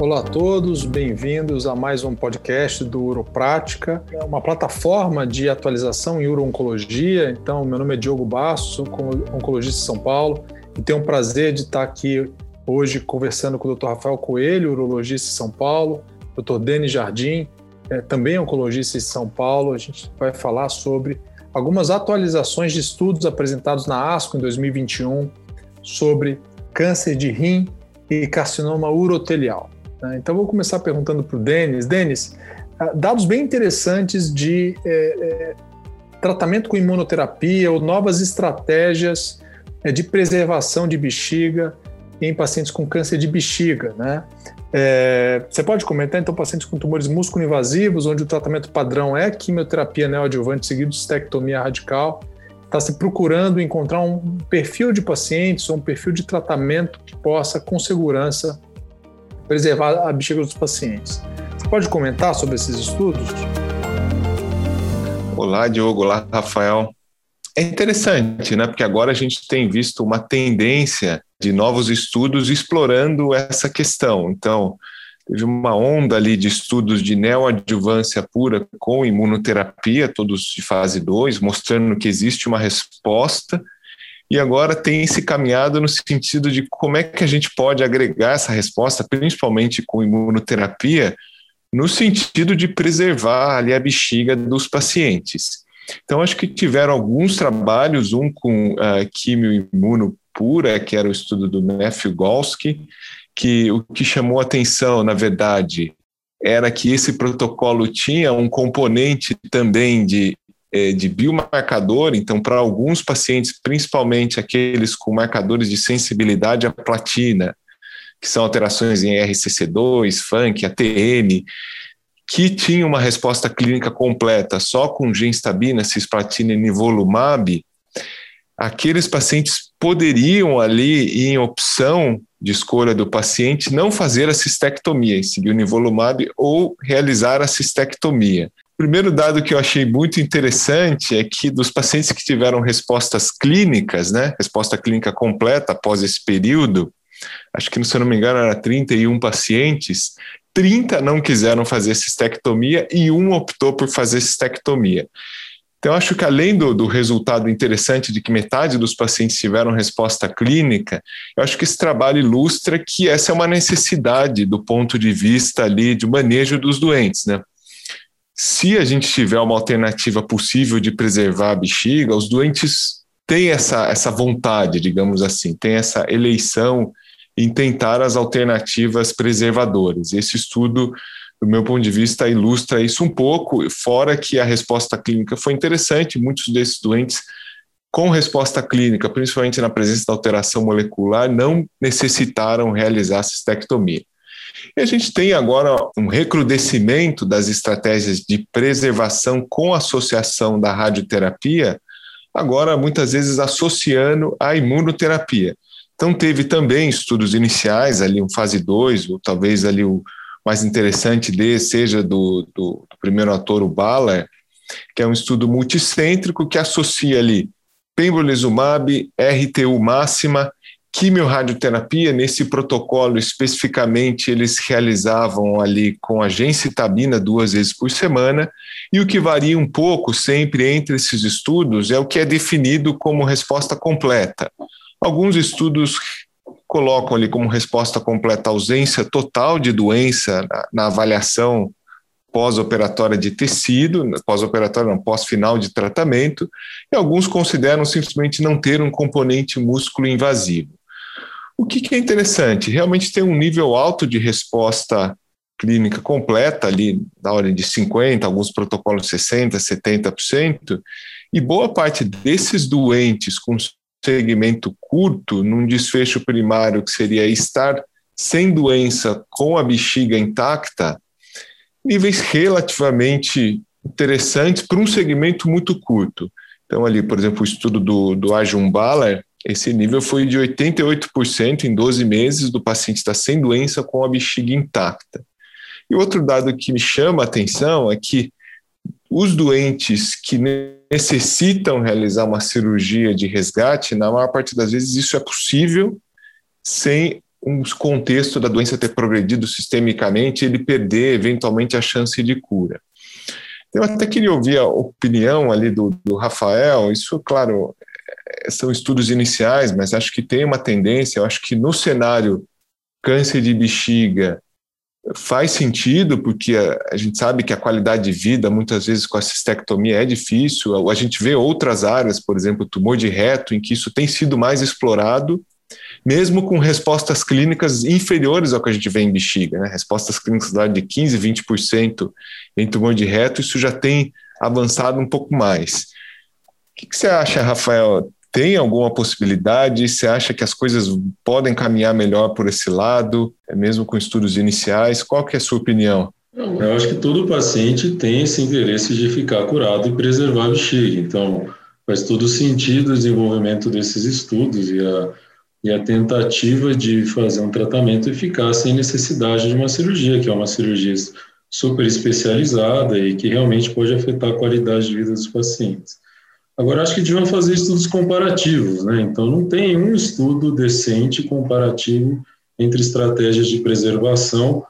Olá a todos, bem-vindos a mais um podcast do Uroprática, uma plataforma de atualização em uro-oncologia. Então, meu nome é Diogo Basso, sou oncologista de São Paulo e tenho o prazer de estar aqui hoje conversando com o Dr. Rafael Coelho, urologista de São Paulo, Dr. Denis Jardim, é, também oncologista de São Paulo. A gente vai falar sobre algumas atualizações de estudos apresentados na ASCO em 2021 sobre câncer de rim e carcinoma urotelial. Né? Então, vou começar perguntando para o Denis. Denis, ah, dados bem interessantes de é, é, tratamento com imunoterapia ou novas estratégias é, de preservação de bexiga em pacientes com câncer de bexiga, né? Você pode comentar, então, pacientes com tumores músculo-invasivos, onde o tratamento padrão é quimioterapia neoadjuvante seguido de estectomia radical, está se procurando encontrar um perfil de pacientes ou um perfil de tratamento que possa, com segurança, preservar a bexiga dos pacientes. Você pode comentar sobre esses estudos? Olá, Diogo. Olá, Rafael. É interessante, né? Porque agora a gente tem visto uma tendência de novos estudos explorando essa questão. Então, teve uma onda ali de estudos de neoadjuvância pura com imunoterapia, todos de fase 2, mostrando que existe uma resposta, e agora tem se caminhado no sentido de como é que a gente pode agregar essa resposta, principalmente com imunoterapia, no sentido de preservar ali a bexiga dos pacientes. Então, acho que tiveram alguns trabalhos, um com uh, quimio imuno pura, que era o estudo do Matthew Golsky, que o que chamou atenção, na verdade, era que esse protocolo tinha um componente também de, eh, de biomarcador, então, para alguns pacientes, principalmente aqueles com marcadores de sensibilidade à platina, que são alterações em RCC2, FANC, ATM, que tinha uma resposta clínica completa só com genstabina, cisplatina e nivolumab, aqueles pacientes poderiam ali, em opção de escolha do paciente, não fazer a cistectomia, seguir o nivolumab ou realizar a cistectomia. O primeiro dado que eu achei muito interessante é que dos pacientes que tiveram respostas clínicas, né, resposta clínica completa após esse período, acho que se eu não me engano era 31 pacientes, 30 não quiseram fazer cistectomia e um optou por fazer cistectomia. Então, acho que além do, do, resultado interessante de que metade dos pacientes tiveram resposta clínica, eu acho que esse trabalho ilustra que essa é uma necessidade do ponto de vista ali de manejo dos doentes, né? Se a gente tiver uma alternativa possível de preservar a bexiga, os doentes têm essa, essa vontade, digamos assim, têm essa eleição em tentar as alternativas preservadoras. Esse estudo, do meu ponto de vista, ilustra isso um pouco, fora que a resposta clínica foi interessante, muitos desses doentes com resposta clínica, principalmente na presença da alteração molecular, não necessitaram realizar a cistectomia. E a gente tem agora um recrudescimento das estratégias de preservação com associação da radioterapia, agora muitas vezes associando a imunoterapia. Então, teve também estudos iniciais, ali, um fase 2, ou talvez ali o mais interessante desse seja do, do, do primeiro ator, o Baller, que é um estudo multicêntrico que associa ali pembrolizumab, RTU máxima, quimiorradioterapia. Nesse protocolo, especificamente, eles realizavam ali com a gencitabina duas vezes por semana, e o que varia um pouco sempre entre esses estudos é o que é definido como resposta completa. Alguns estudos colocam ali como resposta completa a ausência total de doença na, na avaliação pós-operatória de tecido, pós-operatória não, pós-final de tratamento, e alguns consideram simplesmente não ter um componente músculo invasivo. O que, que é interessante? Realmente tem um nível alto de resposta clínica completa, ali na ordem de 50%, alguns protocolos 60%, 70%, e boa parte desses doentes com segmento curto, num desfecho primário que seria estar sem doença com a bexiga intacta, níveis relativamente interessantes para um segmento muito curto. Então, ali, por exemplo, o estudo do, do Ajumbaler, esse nível foi de 88% em 12 meses do paciente estar sem doença com a bexiga intacta. E outro dado que me chama a atenção é que os doentes que necessitam realizar uma cirurgia de resgate, na maior parte das vezes isso é possível sem um contexto da doença ter progredido sistemicamente ele perder eventualmente a chance de cura. Eu até queria ouvir a opinião ali do, do Rafael. Isso, claro, são estudos iniciais, mas acho que tem uma tendência. Eu acho que no cenário câncer de bexiga faz sentido, porque a, a, gente sabe que a qualidade de vida, muitas vezes com a cistectomia, é difícil. A gente vê outras áreas, por exemplo, tumor de reto, em que isso tem sido mais explorado mesmo com respostas clínicas inferiores ao que a gente vê em bexiga, né? respostas clínicas lá de 15%, 20% em tumor de reto, isso já tem avançado um pouco mais. O que, que você acha, Rafael? Tem alguma possibilidade? Você acha que as coisas podem caminhar melhor por esse lado, mesmo com estudos iniciais? Qual que é a sua opinião? Eu acho que todo paciente tem esse interesse de ficar curado e preservar a bexiga. Então, faz todo sentido o desenvolvimento desses estudos e a e a tentativa de fazer um tratamento eficaz sem necessidade de uma cirurgia, que é uma cirurgia super especializada e que realmente pode afetar a qualidade de vida dos pacientes. Agora, acho que deviam fazer estudos comparativos, né? Então, não tem um estudo decente comparativo entre estratégias de preservação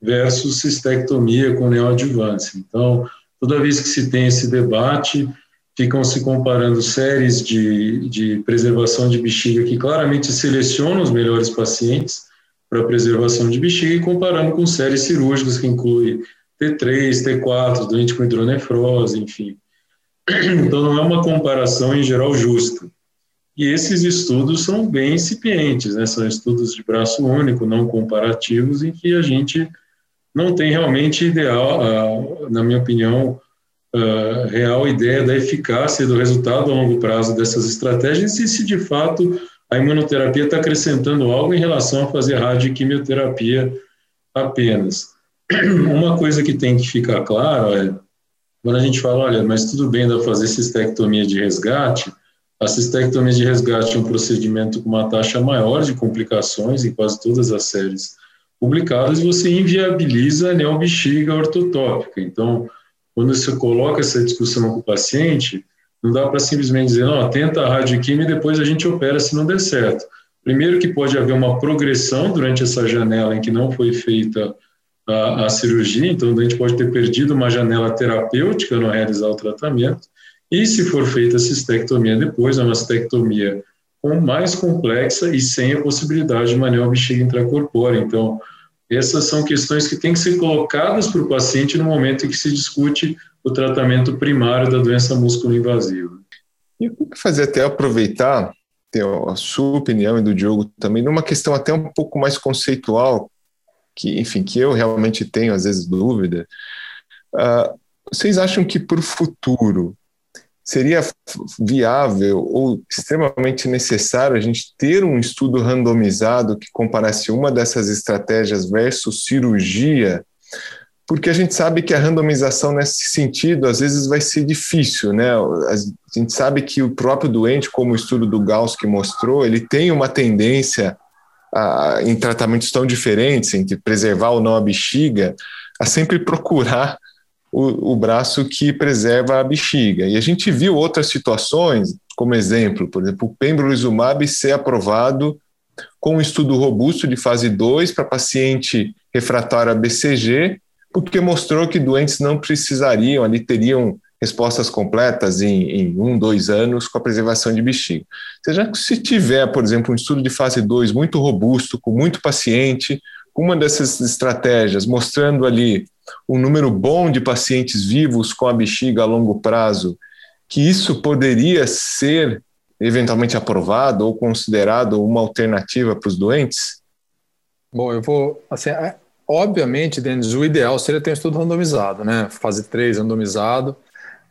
versus cistectomia com neoadjuvância. Então, toda vez que se tem esse debate, ficam se comparando séries de, de preservação de bexiga que claramente selecionam os melhores pacientes para preservação de bexiga e comparando com séries cirúrgicas que incluem T3, T4, doente com hidronefrose, enfim. Então não é uma comparação em geral justa. E esses estudos são bem incipientes, né? são estudos de braço único, não comparativos, em que a gente não tem realmente ideal, na minha opinião, real ideia da eficácia e do resultado a longo prazo dessas estratégias e se de fato a imunoterapia está acrescentando algo em relação a fazer radioquimioterapia apenas. Uma coisa que tem que ficar claro é, quando a gente fala, olha, mas tudo bem dá fazer cistectomia de resgate, a cistectomia de resgate é um procedimento com uma taxa maior de complicações em quase todas as séries publicadas, você inviabiliza a neobexiga ortotópica. Então, quando você coloca essa discussão com o paciente, não dá para simplesmente dizer, não, tenta a radioquímica e depois a gente opera se não der certo. Primeiro que pode haver uma progressão durante essa janela em que não foi feita a, a cirurgia, então o doente pode ter perdido uma janela terapêutica no realizar o tratamento, e se for feita a cistectomia depois, é uma cistectomia com mais complexa e sem a possibilidade de maneira bexiga intracorpórea. Então, essas são questões que têm que ser colocadas para o paciente no momento em que se discute o tratamento primário da doença músculo-invasiva. E eu que fazer até aproveitar a sua opinião e do Diogo também numa questão até um pouco mais conceitual, que enfim que eu realmente tenho às vezes dúvida. Uh, vocês acham que para o futuro seria viável ou extremamente necessário a gente ter um estudo randomizado que comparasse uma dessas estratégias versus cirurgia, porque a gente sabe que a randomização nesse sentido às vezes vai ser difícil, né? A gente sabe que o próprio doente, como o estudo do Gauss que mostrou, ele tem uma tendência a, em tratamentos tão diferentes, entre preservar ou não a bexiga, a sempre procurar o, o braço que preserva a bexiga. E a gente viu outras situações, como exemplo, por exemplo, o pembrolizumab ser aprovado com um estudo robusto de fase 2 para paciente refratário a BCG, porque mostrou que doentes não precisariam, ali teriam respostas completas em, em, um, dois anos com a preservação de bexiga. Seja que se tiver, por exemplo, um estudo de fase 2 muito robusto, com muito paciente, com uma dessas estratégias, mostrando ali um número bom de pacientes vivos com a bexiga a longo prazo, que isso poderia ser eventualmente aprovado ou considerado uma alternativa para os doentes? Bom, eu vou. Assim, é, obviamente, Denis, o ideal seria ter um estudo randomizado, né? Fase 3 randomizado.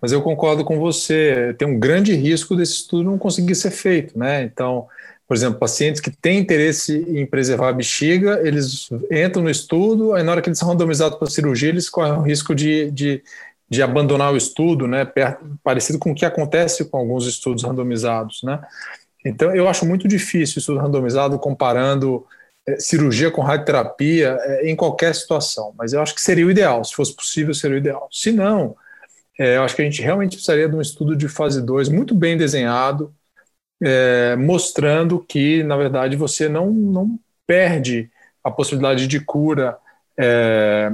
Mas eu concordo com você, tem um grande risco desse estudo não conseguir ser feito, né? Então, por exemplo, pacientes que têm interesse em preservar a bexiga, eles entram no estudo, aí na hora que eles são randomizados para cirurgia, eles correm o risco de, de, de abandonar o estudo, né, parecido com o que acontece com alguns estudos randomizados. Né? Então, eu acho muito difícil estudo randomizado comparando é, cirurgia com radioterapia é, em qualquer situação, mas eu acho que seria o ideal, se fosse possível, seria o ideal. Se não, é, eu acho que a gente realmente precisaria de um estudo de fase 2 muito bem desenhado, é, mostrando que, na verdade, você não, não perde a possibilidade de cura é,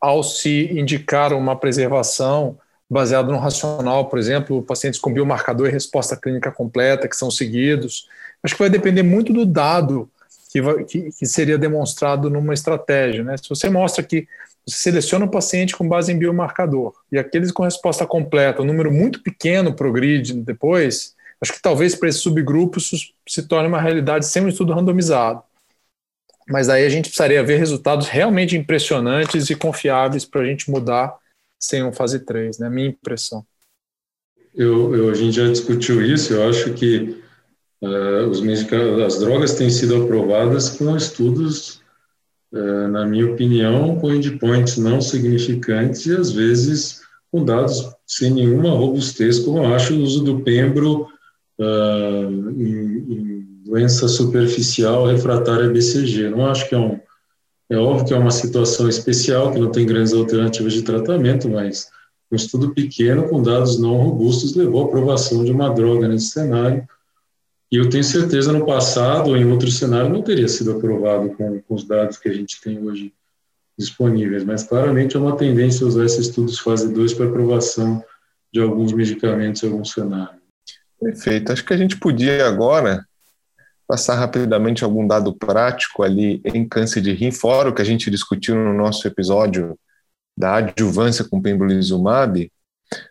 ao se indicar uma preservação baseada no racional, por exemplo, pacientes com biomarcador e resposta clínica completa, que são seguidos. Acho que vai depender muito do dado que, vai, que, que seria demonstrado numa estratégia. Né? Se você mostra que você seleciona o paciente com base em biomarcador e aqueles com resposta completa, um número muito pequeno progride depois, acho que talvez para esses subgrupos se torne uma realidade sem um estudo randomizado. Mas aí a gente precisaria ver resultados realmente impressionantes e confiáveis para a gente mudar sem um fase 3, né? Minha impressão. Eu, eu, a gente já discutiu isso, eu acho que uh, os as drogas têm sido aprovadas com estudos na minha opinião, com endpoints não significantes e, às vezes, com dados sem nenhuma robustez, como eu acho o uso do pembro uh, em, em, doença superficial refratária BCG. Não acho que é um... É óbvio que é uma situação especial, que não tem grandes alternativas de tratamento, mas um estudo pequeno com dados não robustos levou à aprovação de uma droga nesse cenário, e eu tenho certeza no passado em outro cenário não teria sido aprovado com, com, os dados que a gente tem hoje disponíveis, mas claramente é uma tendência usar esses estudos fase 2 para aprovação de alguns medicamentos em algum cenário. Perfeito. Acho que a gente podia agora passar rapidamente algum dado prático ali em câncer de rim, fora o que a gente discutiu no nosso episódio da adjuvância com pembrolizumab.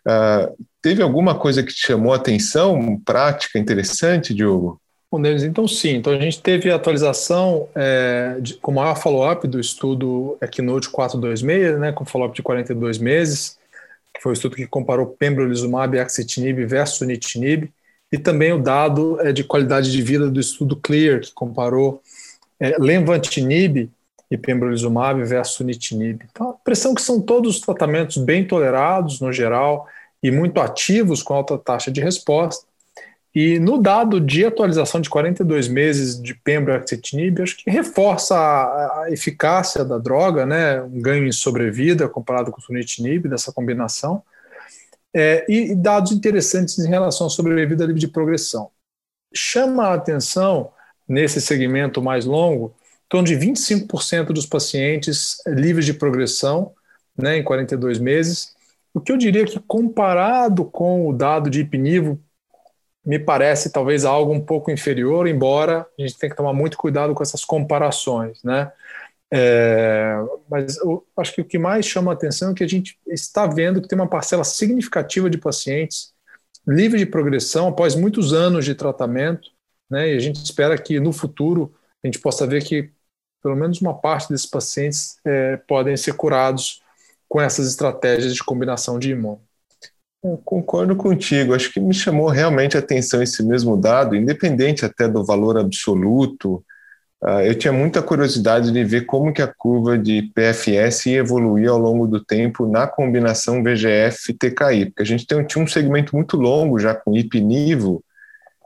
Uh, Teve alguma coisa que te chamou a atenção, prática, interessante, Diogo? Bom, Denis, então sim. Então a gente teve a atualização é, de, com maior follow-up do estudo Equinote 426, né, com follow-up de 42 meses, que foi o estudo que comparou pembrolizumab e axitinib versus sunitinib, e também o dado é, de qualidade de vida do estudo CLEAR, que comparou é, lenvatinib e pembrolizumab versus sunitinib. Então, a impressão que são todos tratamentos bem tolerados, no geral, e muito ativos com alta taxa de resposta. E no dado de atualização de 42 meses de pembrolizumab, acho que reforça a, eficácia da droga, né, um ganho em sobrevida comparado com o sunitinib, dessa combinação, é, e, e, dados interessantes em relação à sobrevida livre de progressão. Chama a atenção, nesse segmento mais longo, em torno de 25% dos pacientes livres de progressão né, em 42 meses, o que eu diria que, comparado com o dado de IPNIVO, me parece talvez algo um pouco inferior, embora a gente tenha que tomar muito cuidado com essas comparações, né? É, mas eu acho que o que mais chama a atenção é que a gente está vendo que tem uma parcela significativa de pacientes livres de progressão após muitos anos de tratamento, né? E a gente espera que no futuro a gente possa ver que pelo menos uma parte desses pacientes é, podem ser curados com essas estratégias de combinação de imã. concordo contigo. Acho que me chamou realmente a atenção esse mesmo dado, independente até do valor absoluto. Uh, eu tinha muita curiosidade de ver como que a curva de PFS ia evoluir ao longo do tempo na combinação VGF-TKI, porque a gente tem, tinha um segmento muito longo já com IP-NIVO,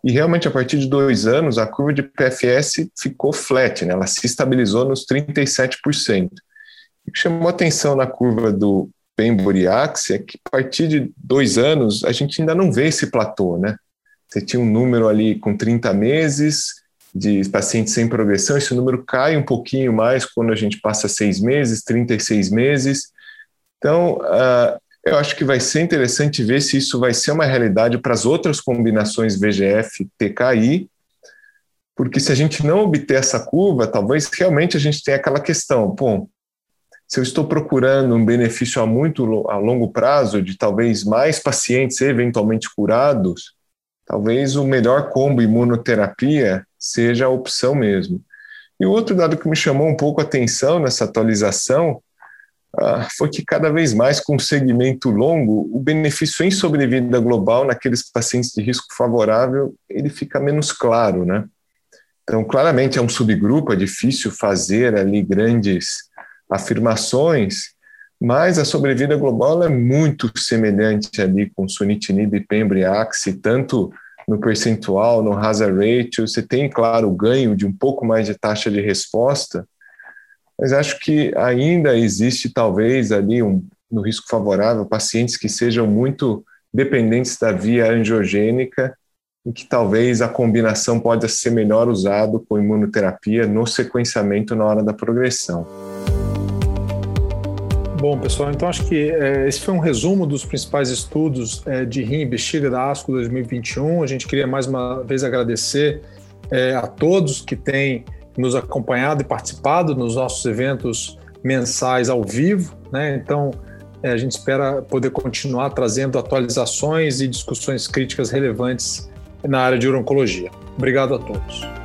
e realmente a partir de dois anos a curva de PFS ficou flat, né? ela se estabilizou nos 37%. O que chamou atenção na curva do Pemboriax é que a partir de dois anos a gente ainda não vê esse platô, né? Você tinha um número ali com 30 meses de pacientes sem progressão, esse número cai um pouquinho mais quando a gente passa seis meses, 36 meses. Então, uh, eu acho que vai ser interessante ver se isso vai ser uma realidade para as outras combinações VGF-TKI, porque se a gente não obter essa curva, talvez realmente a gente tenha aquela questão, pô, se eu estou procurando um benefício a muito a longo prazo de talvez mais pacientes eventualmente curados, talvez o melhor combo imunoterapia seja a opção mesmo. E o outro dado que me chamou um pouco a atenção nessa atualização ah, foi que cada vez mais com segmento longo, o benefício em sobrevida global naqueles pacientes de risco favorável, ele fica menos claro, né? Então, claramente é um subgrupo, é difícil fazer ali grandes afirmações, mas a sobrevida global é muito semelhante ali com sunitinib e pembriaxe, tanto no percentual, no hazard ratio, você tem, claro, o ganho de um pouco mais de taxa de resposta, mas acho que ainda existe talvez ali um, no risco favorável pacientes que sejam muito dependentes da via angiogênica em que talvez a combinação pode ser melhor usado com imunoterapia no sequenciamento na hora da progressão. Bom, pessoal, então acho que é, esse foi um resumo dos principais estudos é, de rim e bexiga da ASCO 2021. A gente queria mais uma vez agradecer é, a todos que têm nos acompanhado e participado nos nossos eventos mensais ao vivo. Né? Então, a gente espera poder continuar trazendo atualizações e discussões críticas relevantes na área de urologia. Obrigado a todos.